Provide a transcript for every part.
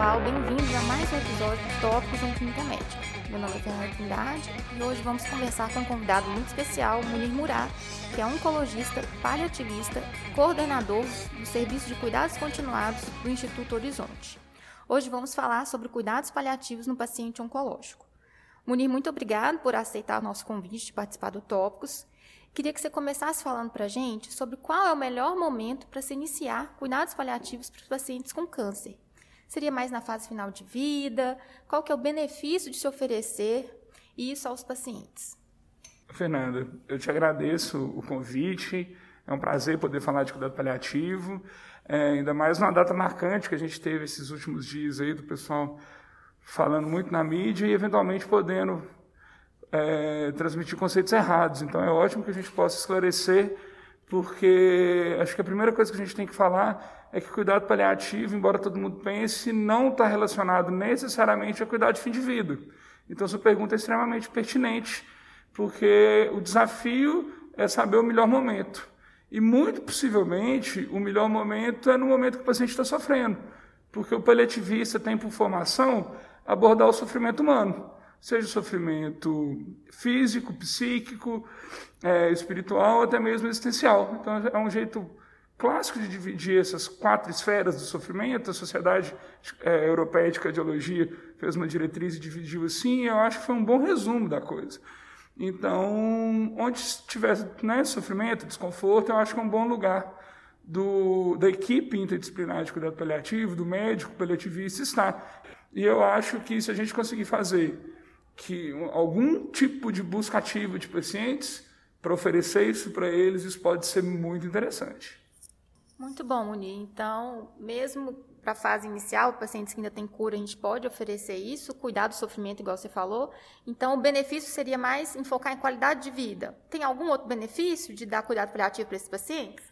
pessoal, bem-vindos a mais um episódio de Tópicos em Clínica Médica. Meu nome é Fernanda Trindade e hoje vamos conversar com um convidado muito especial, Munir Murat, que é oncologista, paliativista, coordenador do Serviço de Cuidados Continuados do Instituto Horizonte. Hoje vamos falar sobre cuidados paliativos no paciente oncológico. Munir, muito obrigado por aceitar o nosso convite de participar do Tópicos Queria que você começasse falando para a gente sobre qual é o melhor momento para se iniciar cuidados paliativos para os pacientes com câncer. Seria mais na fase final de vida? Qual que é o benefício de se oferecer isso aos pacientes? Fernanda, eu te agradeço o convite. É um prazer poder falar de cuidado paliativo, é, ainda mais numa data marcante que a gente teve esses últimos dias aí do pessoal falando muito na mídia e eventualmente podendo é, transmitir conceitos errados. Então é ótimo que a gente possa esclarecer, porque acho que a primeira coisa que a gente tem que falar é que cuidado paliativo, embora todo mundo pense, não está relacionado necessariamente a cuidado de fim de vida. Então sua pergunta é extremamente pertinente, porque o desafio é saber o melhor momento. E muito possivelmente o melhor momento é no momento que o paciente está sofrendo, porque o paliativista tem por formação abordar o sofrimento humano seja sofrimento físico, psíquico, é, espiritual, até mesmo existencial. Então, é um jeito clássico de dividir essas quatro esferas do sofrimento. A Sociedade é, Europeia de Cardiologia fez uma diretriz e dividiu assim, e eu acho que foi um bom resumo da coisa. Então, onde tiver né, sofrimento, desconforto, eu acho que é um bom lugar do, da equipe interdisciplinar de cuidado paliativo, do médico paliativista estar. E eu acho que se a gente conseguir fazer que algum tipo de busca ativa de pacientes para oferecer isso para eles, isso pode ser muito interessante. Muito bom, Munir. Então, mesmo para a fase inicial, pacientes que ainda têm cura, a gente pode oferecer isso, cuidar do sofrimento, igual você falou. Então, o benefício seria mais em focar em qualidade de vida. Tem algum outro benefício de dar cuidado paliativo para esses pacientes?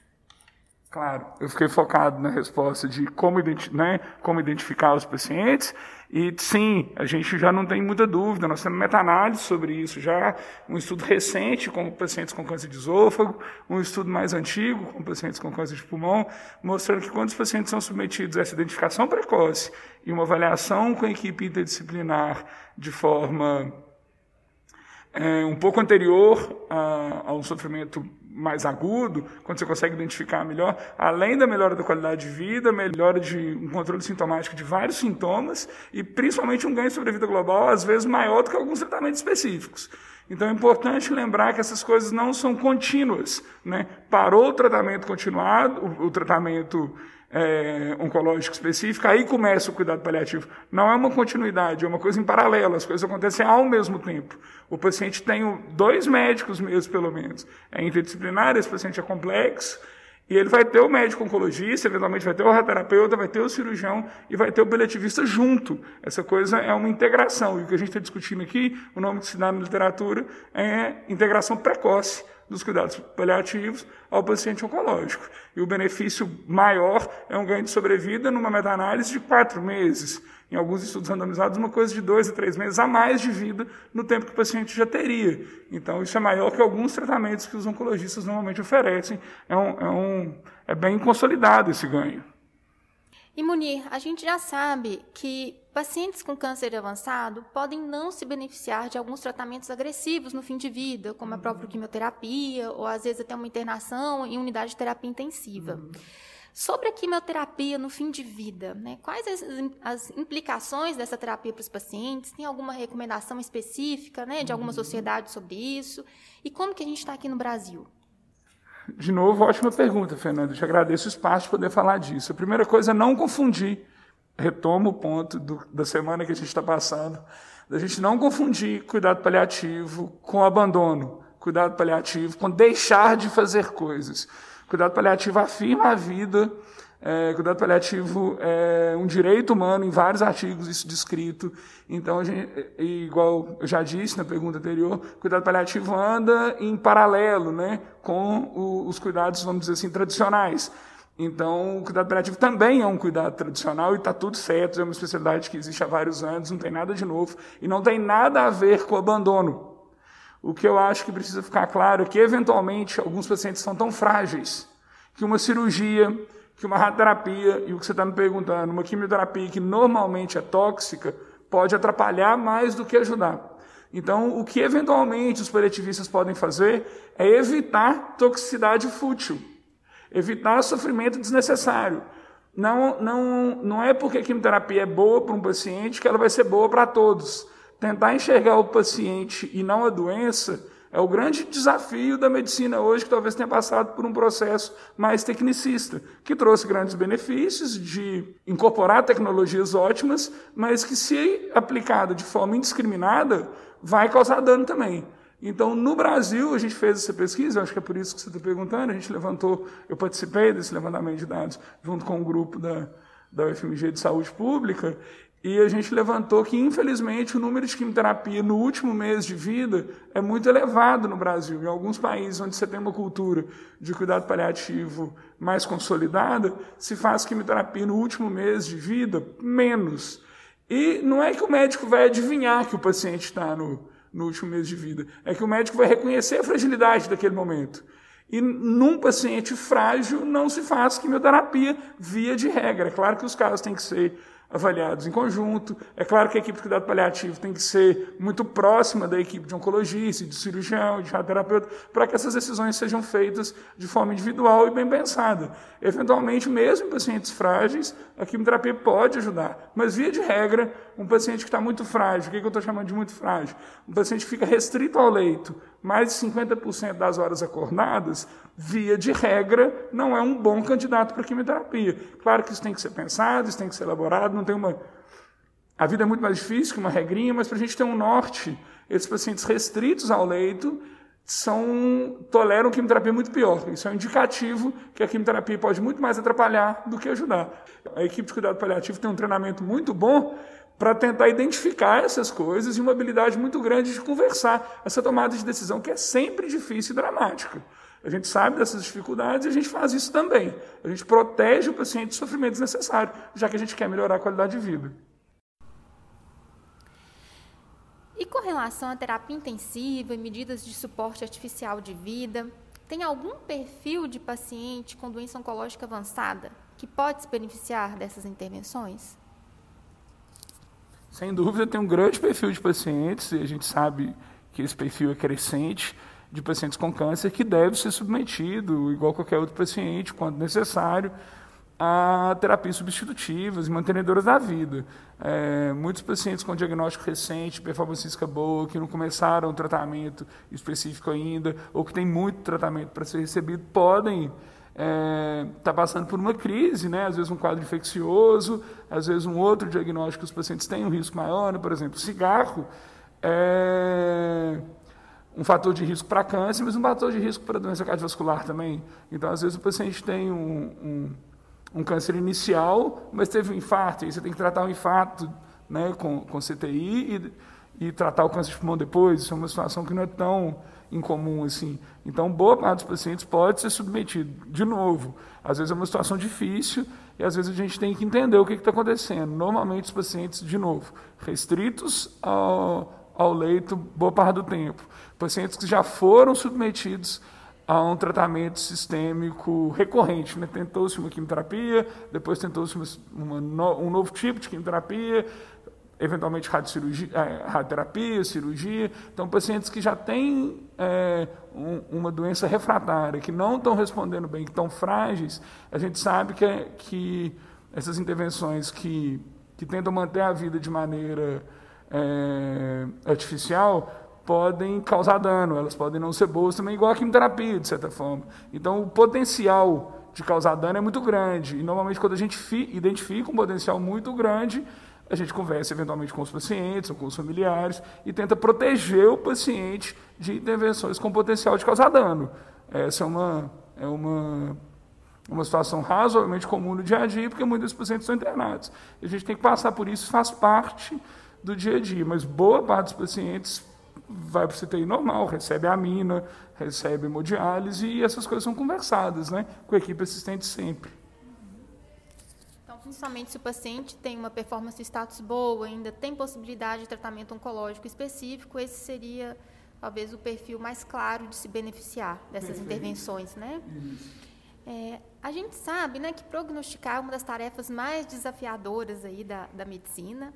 Claro, eu fiquei focado na resposta de como, né, como identificar os pacientes. E sim, a gente já não tem muita dúvida, nós temos meta-análise sobre isso já, um estudo recente com pacientes com câncer de esôfago, um estudo mais antigo com pacientes com câncer de pulmão, mostrando que quando os pacientes são submetidos a essa identificação precoce e uma avaliação com a equipe interdisciplinar de forma é, um pouco anterior a, a um sofrimento mais agudo, quando você consegue identificar melhor, além da melhora da qualidade de vida, melhora de um controle sintomático de vários sintomas e principalmente um ganho de sobrevida global, às vezes maior do que alguns tratamentos específicos. Então é importante lembrar que essas coisas não são contínuas. Né? Parou o tratamento continuado, o, o tratamento é, oncológico específico, aí começa o cuidado paliativo. Não é uma continuidade, é uma coisa em paralelo, as coisas acontecem ao mesmo tempo. O paciente tem dois médicos mesmo, pelo menos. É interdisciplinar, esse paciente é complexo, e ele vai ter o médico oncologista, eventualmente vai ter o radioterapeuta, vai ter o cirurgião e vai ter o paliativista junto. Essa coisa é uma integração. E o que a gente está discutindo aqui, o nome que se dá na literatura, é integração precoce dos cuidados paliativos ao paciente oncológico. E o benefício maior é um ganho de sobrevida numa meta-análise de quatro meses. Em alguns estudos randomizados, uma coisa de dois a três meses a mais de vida no tempo que o paciente já teria. Então, isso é maior que alguns tratamentos que os oncologistas normalmente oferecem. É, um, é, um, é bem consolidado esse ganho. E Munir, a gente já sabe que pacientes com câncer avançado podem não se beneficiar de alguns tratamentos agressivos no fim de vida, como a própria quimioterapia, ou às vezes até uma internação em unidade de terapia intensiva. Uhum. Sobre a quimioterapia no fim de vida, né? quais as, as, implicações dessa terapia para os pacientes? Tem alguma recomendação específica né, de alguma sociedade sobre isso? E como que a gente está aqui no Brasil? De novo, ótima pergunta, Fernando. te agradeço o espaço de poder falar disso. A primeira coisa é não confundir, retomo o ponto do, da semana que a gente está passando, da gente não confundir cuidado paliativo com abandono, cuidado paliativo com deixar de fazer coisas. Cuidado paliativo afirma a vida, é, cuidado paliativo é um direito humano, em vários artigos isso descrito. Então, gente, igual eu já disse na pergunta anterior, cuidado paliativo anda em paralelo né, com o, os cuidados, vamos dizer assim, tradicionais. Então, o cuidado paliativo também é um cuidado tradicional e está tudo certo, é uma especialidade que existe há vários anos, não tem nada de novo e não tem nada a ver com o abandono. O que eu acho que precisa ficar claro é que, eventualmente, alguns pacientes são tão frágeis que uma cirurgia, que uma radioterapia, e o que você está me perguntando, uma quimioterapia que normalmente é tóxica, pode atrapalhar mais do que ajudar. Então, o que eventualmente os paliativistas podem fazer é evitar toxicidade fútil, evitar sofrimento desnecessário. Não, não, não é porque a quimioterapia é boa para um paciente que ela vai ser boa para todos. Tentar enxergar o paciente e não a doença é o grande desafio da medicina hoje, que talvez tenha passado por um processo mais tecnicista, que trouxe grandes benefícios de incorporar tecnologias ótimas, mas que, se aplicada de forma indiscriminada, vai causar dano também. Então, no Brasil, a gente fez essa pesquisa, acho que é por isso que você está perguntando, a gente levantou, eu participei desse levantamento de dados junto com o um grupo da, da UFMG de Saúde Pública, e a gente levantou que, infelizmente, o número de quimioterapia no último mês de vida é muito elevado no Brasil. Em alguns países onde você tem uma cultura de cuidado paliativo mais consolidada, se faz quimioterapia no último mês de vida menos. E não é que o médico vai adivinhar que o paciente está no, no último mês de vida, é que o médico vai reconhecer a fragilidade daquele momento. E num paciente frágil não se faz quimioterapia via de regra. É claro que os casos têm que ser avaliados em conjunto. É claro que a equipe de cuidado paliativo tem que ser muito próxima da equipe de oncologista, de cirurgião, de radioterapeuta, para que essas decisões sejam feitas de forma individual e bem pensada. Eventualmente, mesmo em pacientes frágeis, a quimioterapia pode ajudar, mas via de regra, um paciente que está muito frágil, o que eu estou chamando de muito frágil? Um paciente que fica restrito ao leito, mais de 50% das horas acordadas, via de regra, não é um bom candidato para quimioterapia. Claro que isso tem que ser pensado, isso tem que ser elaborado, não tem uma. A vida é muito mais difícil que uma regrinha, mas para a gente ter um norte, esses pacientes restritos ao leito são toleram quimioterapia muito pior. Isso é um indicativo que a quimioterapia pode muito mais atrapalhar do que ajudar. A equipe de cuidado paliativo tem um treinamento muito bom para tentar identificar essas coisas e uma habilidade muito grande de conversar essa tomada de decisão que é sempre difícil e dramática. A gente sabe dessas dificuldades e a gente faz isso também. A gente protege o paciente de sofrimento desnecessário, já que a gente quer melhorar a qualidade de vida. E com relação à terapia intensiva e medidas de suporte artificial de vida, tem algum perfil de paciente com doença oncológica avançada que pode se beneficiar dessas intervenções? Sem dúvida, tem um grande perfil de pacientes, e a gente sabe que esse perfil é crescente, de pacientes com câncer que deve ser submetido, igual qualquer outro paciente, quando necessário, a terapias substitutivas e mantenedoras da vida. É, muitos pacientes com diagnóstico recente, performance física boa, que não começaram o tratamento específico ainda, ou que tem muito tratamento para ser recebido, podem estar é, tá passando por uma crise, né? às vezes um quadro infeccioso, às vezes um outro diagnóstico que os pacientes têm um risco maior, né? por exemplo, cigarro. É, um fator de risco para câncer, mas um fator de risco para doença cardiovascular também. Então, às vezes, o paciente tem um, um, um câncer inicial, mas teve um infarto, e você tem que tratar o infarto né, com, com CTI e, e tratar o câncer de pulmão depois. Isso é uma situação que não é tão incomum assim. Então, boa parte dos pacientes pode ser submetido. De novo, às vezes é uma situação difícil e às vezes a gente tem que entender o que está acontecendo. Normalmente, os pacientes, de novo, restritos ao, ao leito boa parte do tempo. Pacientes que já foram submetidos a um tratamento sistêmico recorrente. Né? Tentou-se uma quimioterapia, depois tentou-se um novo tipo de quimioterapia, eventualmente radiocirurgia, é, radioterapia, cirurgia. Então, pacientes que já têm é, um, uma doença refratária, que não estão respondendo bem, que estão frágeis, a gente sabe que, é, que essas intervenções que, que tentam manter a vida de maneira é, artificial podem causar dano, elas podem não ser boas também, igual a quimioterapia, de certa forma. Então, o potencial de causar dano é muito grande. E, normalmente, quando a gente identifica um potencial muito grande, a gente conversa eventualmente com os pacientes ou com os familiares e tenta proteger o paciente de intervenções com potencial de causar dano. Essa é uma, é uma, uma situação razoavelmente comum no dia a dia, porque muitos pacientes são internados. A gente tem que passar por isso, faz parte do dia a dia, mas boa parte dos pacientes vai para o CTI normal, recebe amina, recebe hemodiálise e essas coisas são conversadas né, com a equipe assistente sempre. Então, principalmente se o paciente tem uma performance status boa, ainda tem possibilidade de tratamento oncológico específico, esse seria talvez o perfil mais claro de se beneficiar dessas Perfeito. intervenções. Né? É, a gente sabe né, que prognosticar é uma das tarefas mais desafiadoras aí da, da medicina.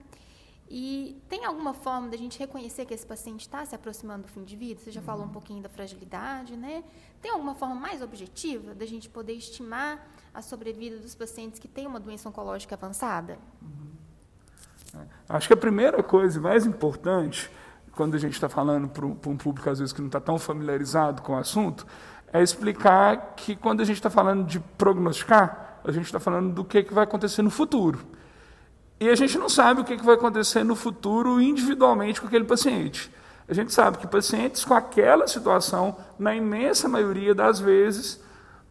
E tem alguma forma da gente reconhecer que esse paciente está se aproximando do fim de vida? Você já falou um uhum. pouquinho da fragilidade, né? Tem alguma forma mais objetiva da gente poder estimar a sobrevida dos pacientes que têm uma doença oncológica avançada? Uhum. É. Acho que a primeira coisa mais importante, quando a gente está falando para um público às vezes que não está tão familiarizado com o assunto, é explicar que quando a gente está falando de prognosticar, a gente está falando do que, que vai acontecer no futuro. E a gente não sabe o que vai acontecer no futuro individualmente com aquele paciente. A gente sabe que pacientes com aquela situação, na imensa maioria das vezes,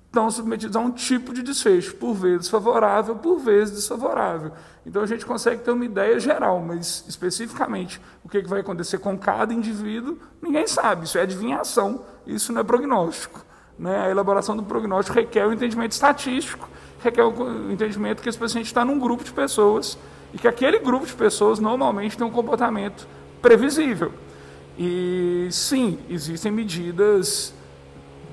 estão submetidos a um tipo de desfecho, por vezes favorável, por vezes desfavorável. Então a gente consegue ter uma ideia geral, mas especificamente o que vai acontecer com cada indivíduo, ninguém sabe. Isso é adivinhação, isso não é prognóstico. Né? A elaboração do prognóstico requer o entendimento estatístico, requer o entendimento que esse paciente está num grupo de pessoas e que aquele grupo de pessoas normalmente tem um comportamento previsível. E sim, existem medidas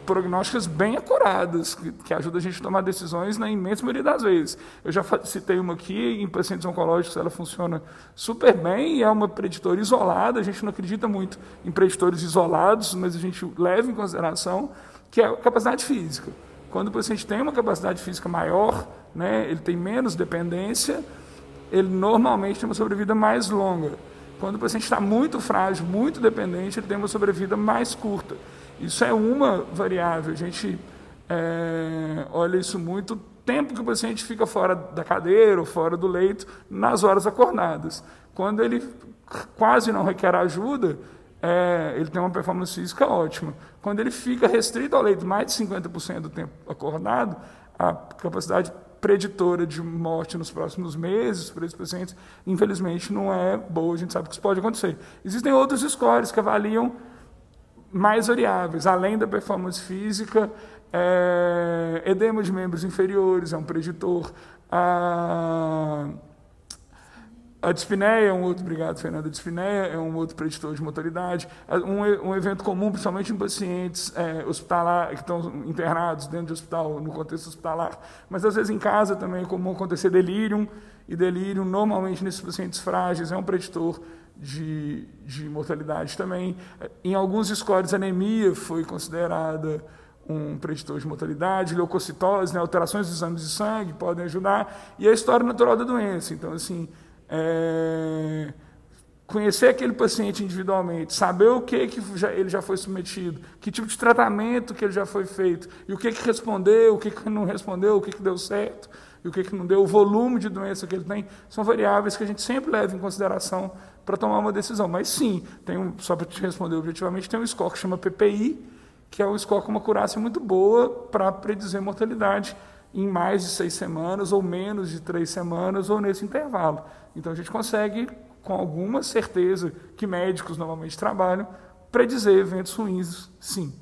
prognósticas bem acuradas, que, que ajudam a gente a tomar decisões na imensa maioria das vezes. Eu já citei uma aqui, em pacientes oncológicos ela funciona super bem é uma preditora isolada, a gente não acredita muito em preditores isolados, mas a gente leva em consideração que é a capacidade física. Quando o paciente tem uma capacidade física maior, né, ele tem menos dependência, ele normalmente tem uma sobrevida mais longa. Quando o paciente está muito frágil, muito dependente, ele tem uma sobrevida mais curta. Isso é uma variável. A gente é, olha isso muito tempo que o paciente fica fora da cadeira ou fora do leito nas horas acordadas. Quando ele quase não requer ajuda, é, ele tem uma performance física ótima. Quando ele fica restrito ao leito mais de 50% do tempo acordado, a capacidade preditora de morte nos próximos meses para esses pacientes, infelizmente, não é boa. A gente sabe que isso pode acontecer. Existem outros scores que avaliam mais variáveis, além da performance física, é, edema de membros inferiores é um preditor. A, a dispneia é um outro, obrigado, Fernanda. A dispneia é um outro preditor de mortalidade. Um, um evento comum, principalmente em pacientes é, hospitalar, que estão internados dentro de hospital, no contexto hospitalar, mas às vezes em casa também é comum acontecer delírio, e delírio, normalmente nesses pacientes frágeis, é um preditor de, de mortalidade também. Em alguns scores, anemia foi considerada um preditor de mortalidade, leucocitose, né, alterações dos exames de sangue podem ajudar, e a história natural da doença. Então, assim, é, conhecer aquele paciente individualmente, saber o que, que já, ele já foi submetido, que tipo de tratamento que ele já foi feito, e o que, que respondeu, o que, que não respondeu, o que, que deu certo, e o que, que não deu, o volume de doença que ele tem, são variáveis que a gente sempre leva em consideração para tomar uma decisão. Mas sim, tem um, só para te responder objetivamente, tem um score que chama PPI, que é um score com uma curácia muito boa para predizer mortalidade em mais de seis semanas, ou menos de três semanas, ou nesse intervalo. Então a gente consegue, com alguma certeza que médicos normalmente trabalham, predizer eventos ruins, sim.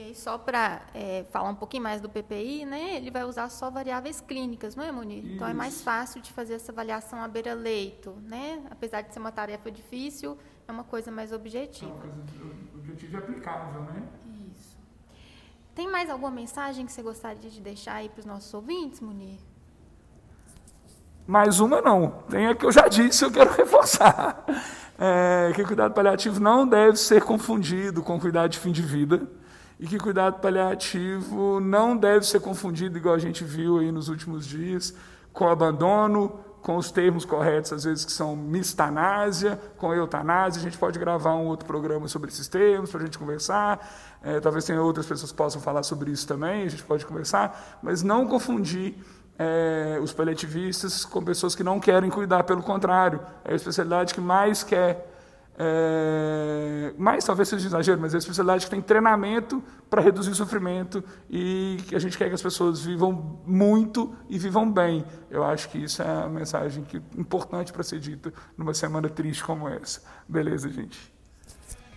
E aí, só para é, falar um pouquinho mais do PPI, né, ele vai usar só variáveis clínicas, não é, Munir? Isso. Então é mais fácil de fazer essa avaliação à beira-leito, né? Apesar de ser uma tarefa difícil, é uma coisa mais objetiva. É uma coisa objetiva e aplicável, né? Tem mais alguma mensagem que você gostaria de deixar aí para os nossos ouvintes, Munir? Mais uma não. Tem a que eu já disse, eu quero reforçar. É, que cuidado paliativo não deve ser confundido com cuidado de fim de vida. E que cuidado paliativo não deve ser confundido, igual a gente viu aí nos últimos dias, com abandono, com os termos corretos, às vezes que são mistanásia, com eutanásia. A gente pode gravar um outro programa sobre esses termos para a gente conversar. É, talvez tenha outras pessoas que possam falar sobre isso também, a gente pode conversar, mas não confundir é, os paliativistas com pessoas que não querem cuidar, pelo contrário, é a especialidade que mais quer, é, mais talvez seja exagero, mas é a especialidade que tem treinamento para reduzir o sofrimento e que a gente quer que as pessoas vivam muito e vivam bem. Eu acho que isso é a mensagem que, importante para ser dita numa semana triste como essa. Beleza, gente?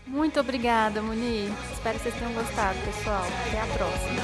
Muito obrigada, Munir. Espero que vocês tenham gostado, pessoal. Até a próxima.